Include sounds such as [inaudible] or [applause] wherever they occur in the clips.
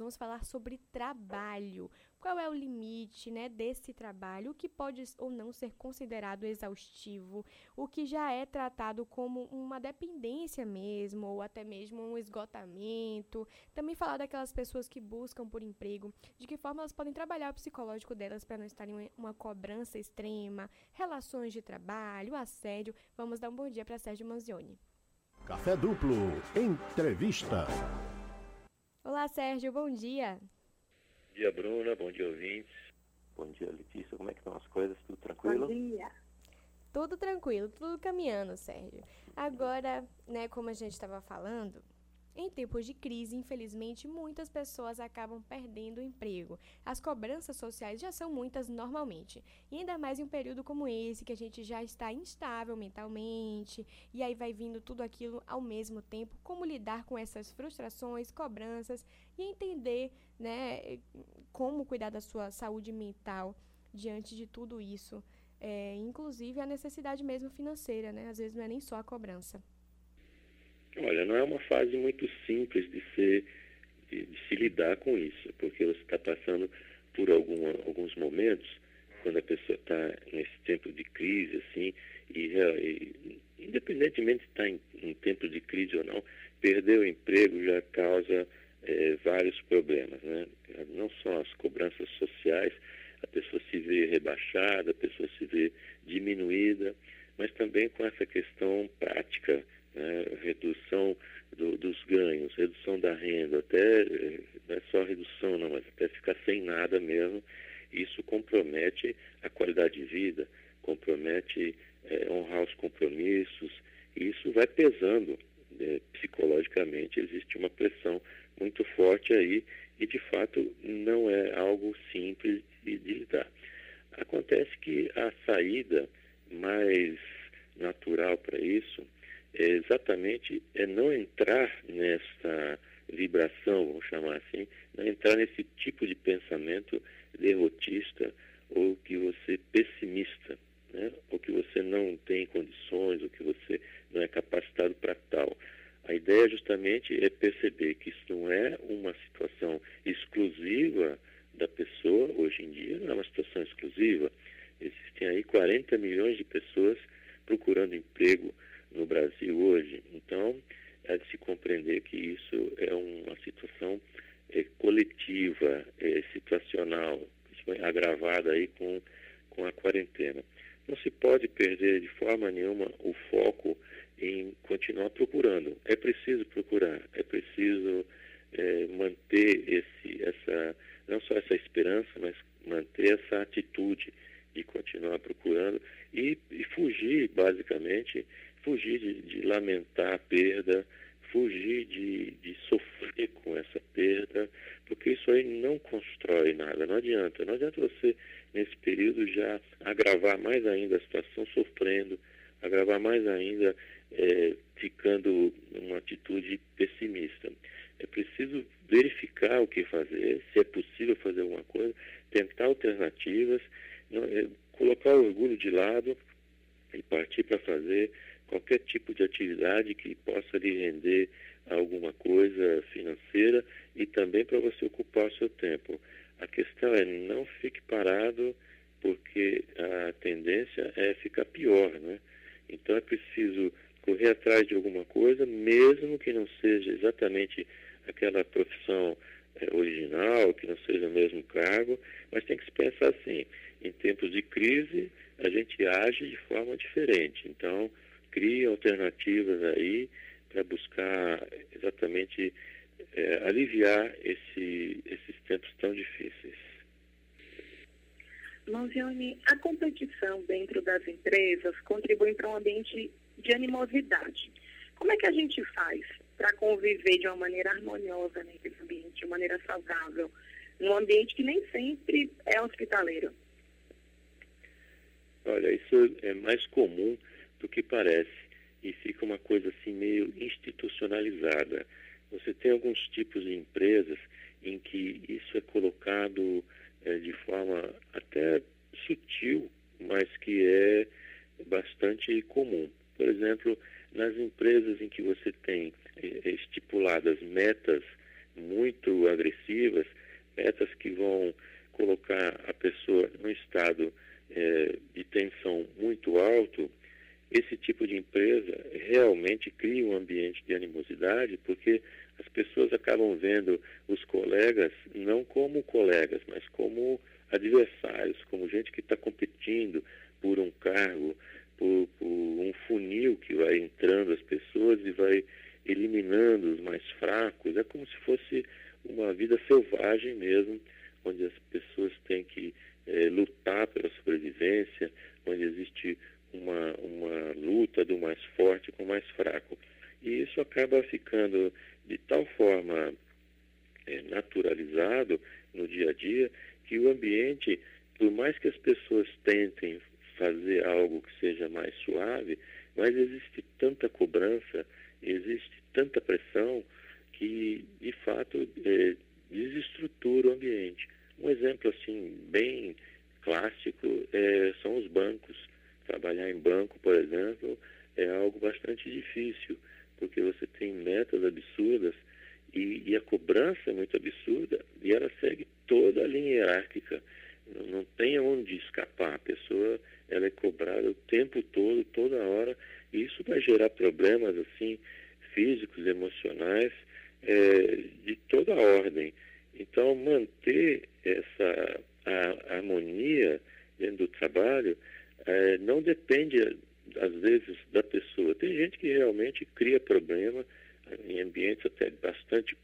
Vamos falar sobre trabalho. Qual é o limite né, desse trabalho? O que pode ou não ser considerado exaustivo? O que já é tratado como uma dependência mesmo, ou até mesmo um esgotamento? Também falar daquelas pessoas que buscam por emprego, de que forma elas podem trabalhar o psicológico delas para não estarem em uma cobrança extrema, relações de trabalho, assédio. Vamos dar um bom dia para Sérgio Manzioni. Café Duplo, entrevista. Olá, Sérgio, bom dia. Bom dia, Bruna, bom dia, ouvintes. Bom dia, Letícia, como é que estão as coisas? Tudo tranquilo? Bom dia. Tudo tranquilo, tudo caminhando, Sérgio. Agora, né, como a gente estava falando, em tempos de crise, infelizmente, muitas pessoas acabam perdendo o emprego. As cobranças sociais já são muitas normalmente. E ainda mais em um período como esse, que a gente já está instável mentalmente, e aí vai vindo tudo aquilo ao mesmo tempo. Como lidar com essas frustrações, cobranças e entender né, como cuidar da sua saúde mental diante de tudo isso. É, inclusive a necessidade mesmo financeira, né? Às vezes não é nem só a cobrança. Olha, não é uma fase muito simples de, ser, de, de se lidar com isso, porque você está passando por alguns momentos, quando a pessoa está nesse tempo de crise, assim, e, e independentemente de estar tá em, em tempo de crise ou não, perder o emprego já causa é, vários problemas, né? Não só as cobranças sociais, a pessoa se vê rebaixada, a pessoa se vê diminuída, mas também com essa questão prática né, redução do, dos ganhos, redução da renda, até eh, não é só redução, não, mas até ficar sem nada mesmo, isso compromete a qualidade de vida, compromete é, honrar os compromissos, e isso vai pesando né, psicologicamente, existe uma pressão muito forte aí, e de fato não é algo simples de, de lidar. Acontece que a saída mais natural para isso é exatamente é não entrar nessa vibração, vamos chamar assim, não entrar nesse tipo de pensamento derrotista ou que você pessimista, né? ou que você não tem condições, ou que você não é capacitado para tal. A ideia justamente é perceber que isso não é uma situação exclusiva da pessoa, hoje em dia não é uma situação exclusiva. Existem aí 40 milhões de pessoas procurando emprego no Brasil hoje. Então, é de se compreender que isso é uma situação é, coletiva, é, situacional, agravada aí com, com a quarentena. Não se pode perder de forma nenhuma o foco em continuar procurando. É preciso procurar, é preciso é, manter esse, essa, não só essa esperança, mas manter essa atitude de continuar procurando e, e fugir, basicamente, fugir de, de lamentar a perda, fugir de, de, sofrer com essa perda, porque isso aí não constrói nada, não adianta. Não adianta você, nesse período, já agravar mais ainda a situação sofrendo, agravar mais ainda é, ficando numa atitude pessimista. É preciso verificar o que fazer, se é possível fazer alguma tentar alternativas, não, é, colocar o orgulho de lado e partir para fazer qualquer tipo de atividade que possa lhe render alguma coisa financeira e também para você ocupar o seu tempo. A questão é não fique parado porque a tendência é ficar pior, né? Então é preciso correr atrás de alguma coisa, mesmo que não seja exatamente aquela profissão original, que não seja o mesmo cargo, mas tem que se pensar assim, em tempos de crise a gente age de forma diferente. Então, cria alternativas aí para buscar exatamente é, aliviar esse, esses tempos tão difíceis. Manzioni, a competição dentro das empresas contribui para um ambiente de animosidade. Como é que a gente faz para conviver de uma maneira harmoniosa nesse ambiente, de maneira saudável, num ambiente que nem sempre é hospitaleiro? Olha, isso é mais comum do que parece e fica uma coisa assim meio institucionalizada. Você tem alguns tipos de empresas em que isso é colocado é, de forma até sutil, mas que é bastante comum. Por exemplo, nas empresas em que você tem estipuladas metas muito agressivas, metas que vão colocar a pessoa num estado é, de tensão muito alto, esse tipo de empresa realmente cria um ambiente de animosidade, porque as pessoas acabam vendo os colegas não como colegas, mas como adversários, como gente que está competindo por um cargo, por, por, um funil que vai entrando as pessoas e vai eliminando os mais fracos. É como se fosse uma vida selvagem mesmo, onde as pessoas têm que é, lutar pela sobrevivência, onde existe uma, uma luta do mais forte com o mais fraco. E isso acaba ficando de tal forma é, naturalizado no dia a dia que o ambiente, por mais que as pessoas tentem fazer algo que seja mais suave, mas existe tanta cobrança, existe tanta pressão que, de fato, é, desestrutura o ambiente. Um exemplo, assim, bem clássico é, são os bancos. Trabalhar em banco, por exemplo, é algo bastante difícil, porque você tem metas absurdas e, e a cobrança é muito absurda e ela segue toda a linha hierárquica. Não, não tem onde escapar. A pessoa ela é cobrada o tempo todo, toda hora, e isso vai gerar problemas assim físicos, emocionais, é, de toda ordem. Então, manter essa a, a harmonia dentro do trabalho é, não depende, às vezes, da pessoa. Tem gente que realmente cria problema em ambientes até bastante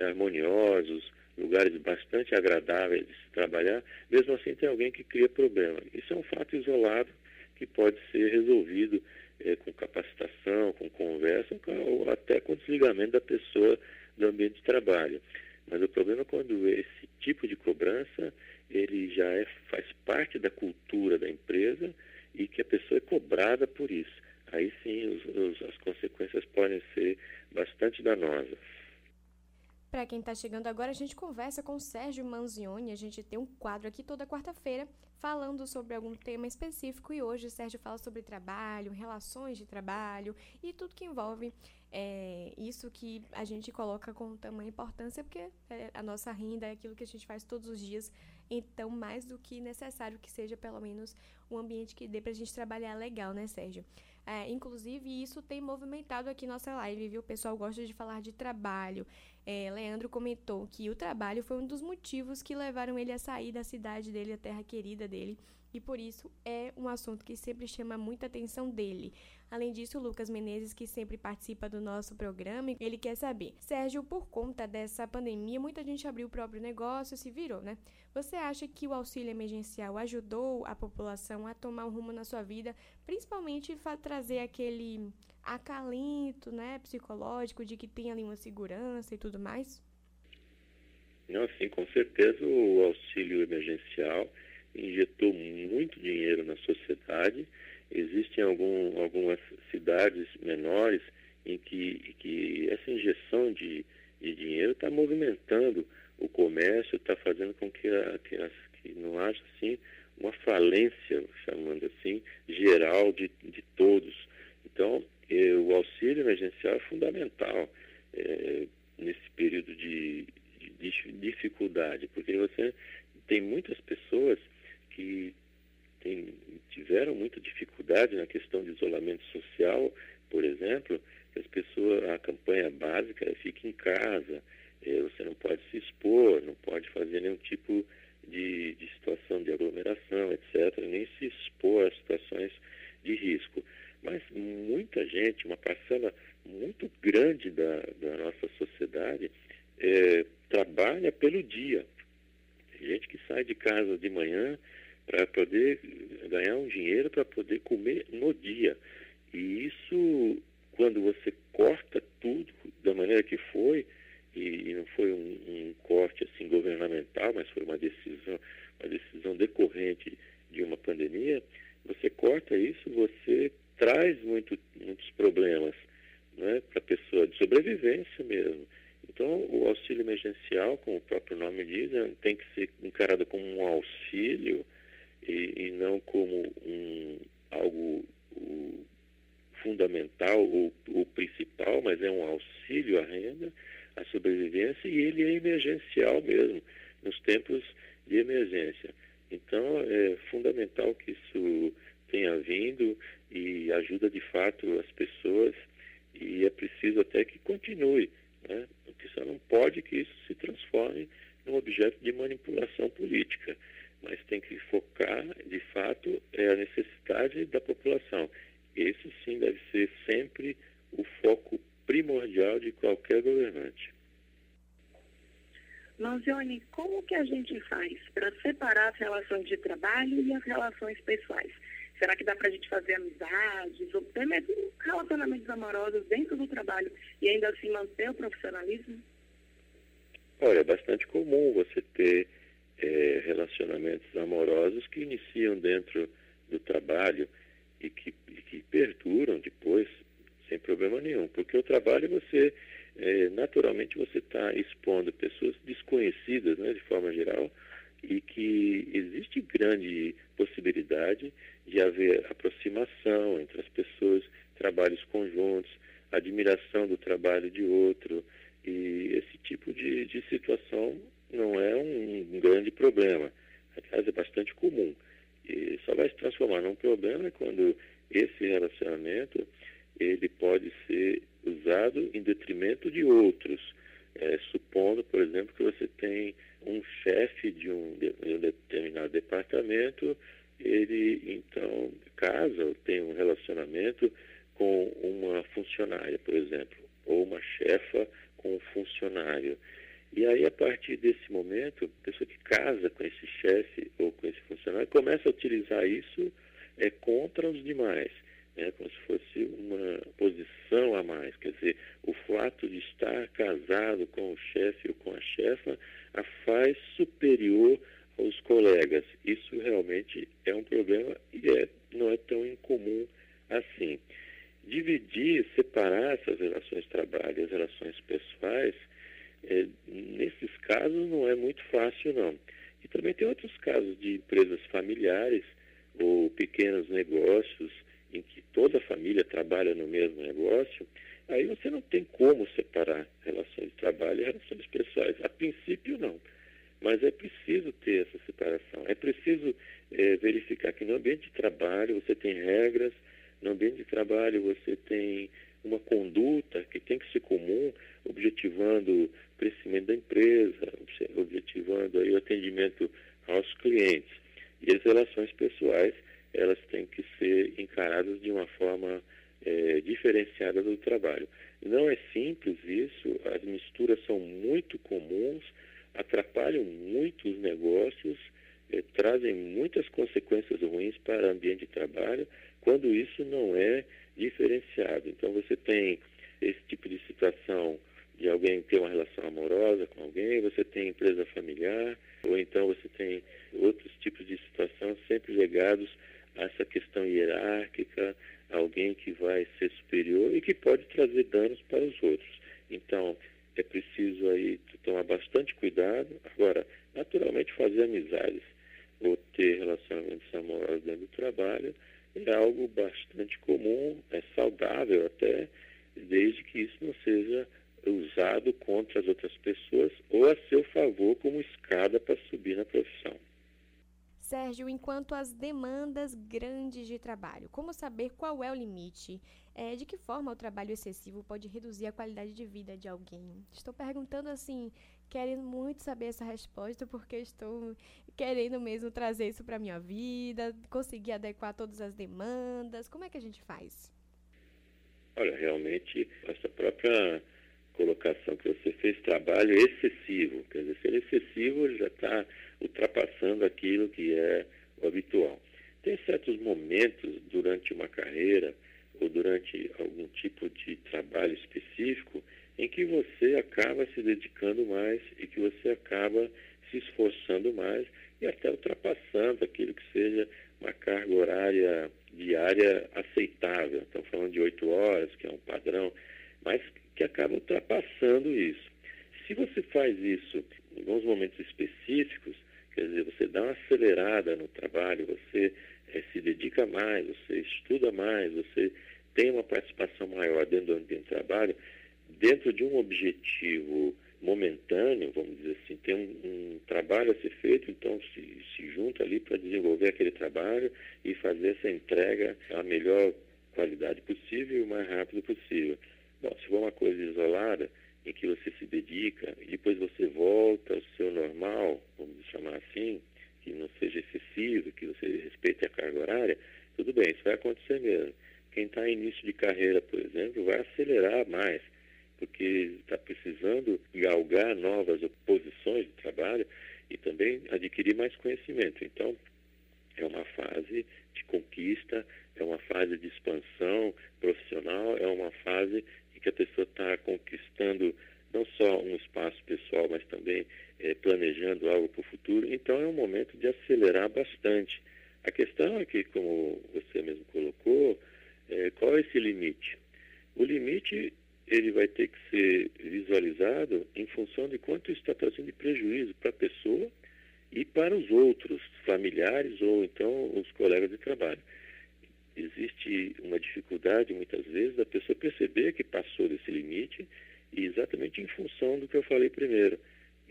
harmoniosos, lugares bastante agradáveis de se trabalhar, mesmo assim tem alguém que cria problema. Isso é um fato isolado que pode ser resolvido é, com capacitação, com conversa, ou até com desligamento da pessoa do ambiente de trabalho. Mas o problema é quando esse tipo de cobrança ele já é, faz parte da cultura da empresa e que a pessoa é cobrada por isso. Aí sim os, os, as consequências podem ser bastante danosas. Para quem está chegando agora, a gente conversa com o Sérgio Manzioni. A gente tem um quadro aqui toda quarta-feira falando sobre algum tema específico. E hoje o Sérgio fala sobre trabalho, relações de trabalho e tudo que envolve é, isso que a gente coloca com tamanha importância, porque é, a nossa renda é aquilo que a gente faz todos os dias. Então, mais do que necessário que seja pelo menos um ambiente que dê para a gente trabalhar legal, né, Sérgio? É, inclusive, isso tem movimentado aqui nossa live, viu? O pessoal gosta de falar de trabalho. É, Leandro comentou que o trabalho foi um dos motivos que levaram ele a sair da cidade dele, a terra querida dele, e por isso é um assunto que sempre chama muita atenção dele. Além disso, Lucas Menezes, que sempre participa do nosso programa, ele quer saber: Sérgio, por conta dessa pandemia, muita gente abriu o próprio negócio, se virou, né? Você acha que o auxílio emergencial ajudou a população a tomar um rumo na sua vida, principalmente trazer aquele acalento, né, psicológico de que tem ali uma segurança e tudo mais? Não, sim, com certeza o auxílio emergencial injetou muito dinheiro na sociedade. Existem algum, algumas cidades menores em que, que essa injeção de, de dinheiro está movimentando o comércio, está fazendo com que, a, que, as, que não haja assim, uma falência, chamando assim, geral de, de todos. Então, eh, o auxílio emergencial é fundamental eh, nesse período de, de, de dificuldade, porque você tem muitas pessoas que tem, tiveram muita dificuldade na questão de isolamento social, por exemplo, as pessoas, a campanha básica é fique em casa, é, você não pode se expor, não pode fazer nenhum tipo de, de situação de aglomeração, etc., nem se expor a situações de risco. Mas muita gente, uma parcela muito grande da, da nossa sociedade, é, trabalha pelo dia. Tem gente que sai de casa de manhã para poder ganhar um dinheiro para poder comer no dia. E isso, quando você corta tudo da maneira que foi, e, não foi um, um, corte assim governamental, mas foi uma decisão, uma decisão decorrente de uma pandemia, você corta isso, você traz muito, muitos problemas né, para a pessoa de sobrevivência mesmo. Então, o auxílio emergencial, como o próprio nome diz, né, tem que ser encarado como um auxílio e, e não como um, algo o, fundamental ou, principal, mas é um auxílio à renda a sobrevivência e ele é emergencial mesmo, nos tempos de emergência. Então, é fundamental que isso tenha vindo e ajuda de fato as pessoas e é preciso até que continue, né? porque só não pode que isso se transforme num objeto de manipulação política, mas tem que focar, de fato, é a necessidade da população. Esse sim deve ser sempre o foco primordial de qualquer governante. Manzioni, como que a gente faz para separar as relações de trabalho e as relações pessoais? Será que dá para a gente fazer amizades ou até mesmo relacionamentos amorosos dentro do trabalho e ainda assim manter o profissionalismo? Olha, é bastante comum você ter é, relacionamentos amorosos que iniciam dentro do trabalho e que, e que perduram depois sem problema nenhum, porque o trabalho você é, naturalmente você está expondo pessoas desconhecidas, né, de forma geral, e que existe grande possibilidade de haver aproximação entre as pessoas, trabalhos conjuntos, admiração do trabalho de outro, e esse tipo de, de situação não é um, grande problema. Aliás, é bastante comum. E só vai se transformar num problema quando esse relacionamento ele pode ser usado em detrimento de outros. É, supondo, por exemplo, que você tem um chefe de um, de um determinado departamento, ele então casa ou tem um relacionamento com uma funcionária, por exemplo, ou uma chefa com um funcionário. E aí, a partir desse momento, a pessoa que casa com esse chefe ou com esse funcionário começa a utilizar isso é, contra os demais né, como se fosse uma posição a mais. Quer dizer, o fato de estar casado com o chefe ou com a chefa a faz superior aos colegas. Isso realmente é um problema e é, não é tão incomum assim. Dividir, separar essas relações de trabalho e as relações pessoais, é, nesses casos não é muito fácil, não. E também tem outros casos de empresas familiares ou pequenos negócios em que toda a família trabalha no mesmo negócio, aí você não tem como separar relações de trabalho e relações pessoais. A princípio, não. Mas é preciso ter essa separação. É preciso é, verificar que no ambiente de trabalho você tem regras, no ambiente de trabalho você tem uma conduta que tem que ser comum, objetivando o crescimento da empresa, objetivando aí o atendimento aos clientes. E as relações pessoais elas têm que ser encaradas de uma forma é, diferenciada do trabalho. Não é simples isso, as misturas são muito comuns, atrapalham muito os negócios, é, trazem muitas consequências ruins para o ambiente de trabalho, quando isso não é diferenciado. Então você tem esse tipo de situação de alguém ter uma relação amorosa com alguém, você tem empresa familiar, ou então você tem outros tipos de situação sempre ligados essa questão hierárquica, alguém que vai ser superior e que pode trazer danos para os outros. Então, é preciso aí tomar bastante cuidado. Agora, naturalmente, fazer amizades ou ter relacionamentos amorosos dentro do trabalho é algo bastante comum, é saudável até, desde que isso não seja usado contra as outras pessoas ou a seu favor como escada para subir na profissão. Sérgio, enquanto as demandas grandes de trabalho, como saber qual é o limite? É, de que forma o trabalho excessivo pode reduzir a qualidade de vida de alguém? Estou perguntando assim, querendo muito saber essa resposta, porque estou querendo mesmo trazer isso para minha vida, conseguir adequar todas as demandas. Como é que a gente faz? Olha, realmente, essa própria colocação que você fez, trabalho excessivo. Quer dizer, ser excessivo já está ultrapassando aquilo que é o habitual. Tem certos momentos durante uma carreira ou durante algum tipo de trabalho específico em que você acaba se dedicando mais e que você acaba se esforçando mais e até ultrapassando aquilo que seja uma carga horária diária aceitável. Estamos falando de oito horas, que é um padrão, mas que acaba ultrapassando isso. Se você faz isso em alguns momentos específicos, quer dizer, você dá uma acelerada no trabalho, você é, se dedica mais, você estuda mais, você tem uma participação maior dentro do ambiente de trabalho, dentro de um objetivo momentâneo, vamos dizer assim, tem um, um trabalho a ser feito, então se, se junta ali para desenvolver aquele trabalho e fazer essa entrega a melhor qualidade possível e o mais rápido possível. Bom, se for uma coisa isolada, em que você se dedica e depois você volta ao seu normal, vamos chamar assim, que não seja excessivo, que você respeite a carga horária, tudo bem, isso vai acontecer mesmo. Quem está em início de carreira, por exemplo, vai acelerar mais, porque está precisando galgar novas posições de trabalho e também adquirir mais conhecimento. Então, é uma fase de conquista, é uma fase de expansão profissional, é uma fase em que a pessoa está conquistando não só um espaço pessoal, mas também é, planejando algo para o futuro. Então é um momento de acelerar bastante. A questão é que, como você mesmo colocou, é, qual é esse limite? O limite ele vai ter que ser visualizado em função de quanto está trazendo de prejuízo para a pessoa e para os outros familiares ou então os colegas de trabalho. Existe uma dificuldade muitas vezes da pessoa perceber que passou desse limite e exatamente em função do que eu falei primeiro,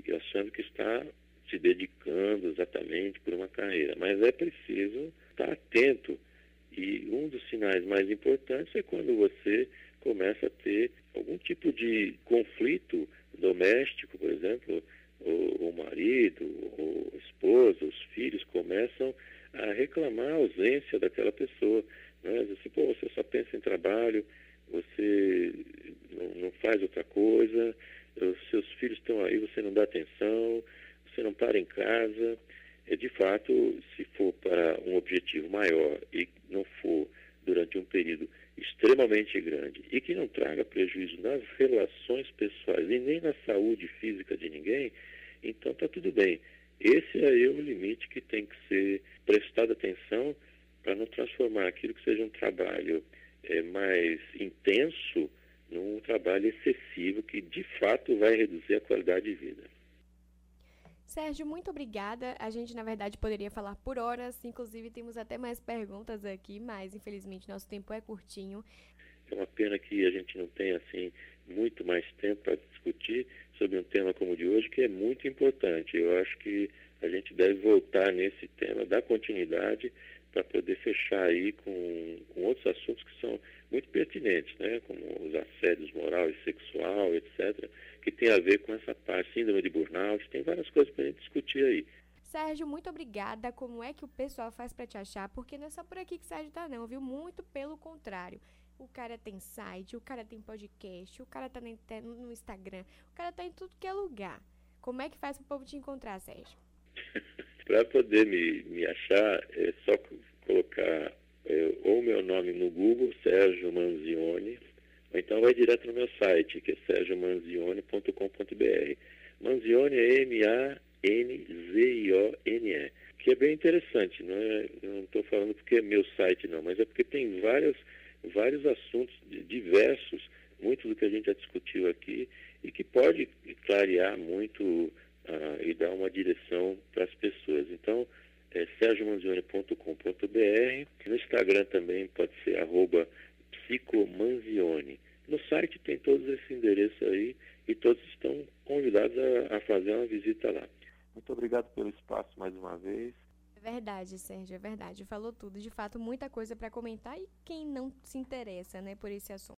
e achando que está se dedicando exatamente por uma carreira. Mas é preciso estar atento. E um dos sinais mais importantes é quando você começa a ter algum tipo de conflito doméstico, por exemplo, o, o marido, o esposo, os filhos começam a reclamar a ausência daquela pessoa. Né? Assim, pô, você só pensa em trabalho, você não, não faz outra coisa, os seus filhos estão aí, você não dá atenção, você não para em casa. É, de fato, se for para um objetivo maior e não for durante um período extremamente grande e que não traga prejuízo nas relações pessoais e nem na saúde física de ninguém, então está tudo bem. Esse é o limite que tem que ser prestado atenção para não transformar aquilo que seja um trabalho é, mais intenso num trabalho excessivo que de fato vai reduzir a qualidade de vida. Sérgio, muito obrigada. A gente, na verdade, poderia falar por horas, inclusive temos até mais perguntas aqui, mas infelizmente nosso tempo é curtinho. É uma pena que a gente não tenha assim muito mais tempo para discutir sobre um tema como o de hoje, que é muito importante. Eu acho que a gente deve voltar nesse tema, dar continuidade para poder fechar aí com, com, outros assuntos que são muito pertinentes, né? como os assédios moral e sexual, etc., que tem a ver com essa parte, síndrome de burnout, tem várias coisas para a gente discutir aí. Sérgio, muito obrigada. Como é que o pessoal faz para te achar? Porque não é só por aqui que Sérgio tá não, viu? Muito pelo contrário. O cara tem site, o cara tem podcast, o cara tá no Instagram, o cara tá em tudo que é lugar. Como é que faz para o povo te encontrar, Sérgio? [laughs] Para poder me, me achar, é só colocar é, ou meu nome no Google, Sérgio Manzioni, ou então vai direto no meu site, que é sergiomanzioni.com.br. Manzioni é M-A-N-Z-I-O-N-E, que é bem interessante, não é, não estou falando porque é meu site não, mas é porque tem várias, vários assuntos diversos, muito do que a gente já discutiu aqui, e que pode clarear muito uh, e dar uma direção para as pessoas. Então, é sergiomanzione.com.br. No Instagram também pode ser arroba psicomanzione. No site tem todos esses endereços aí e todos estão convidados a, a fazer uma visita lá. Muito obrigado pelo espaço mais uma vez. É verdade, Sérgio, é verdade. Falou tudo. De fato, muita coisa para comentar e quem não se interessa né, por esse assunto.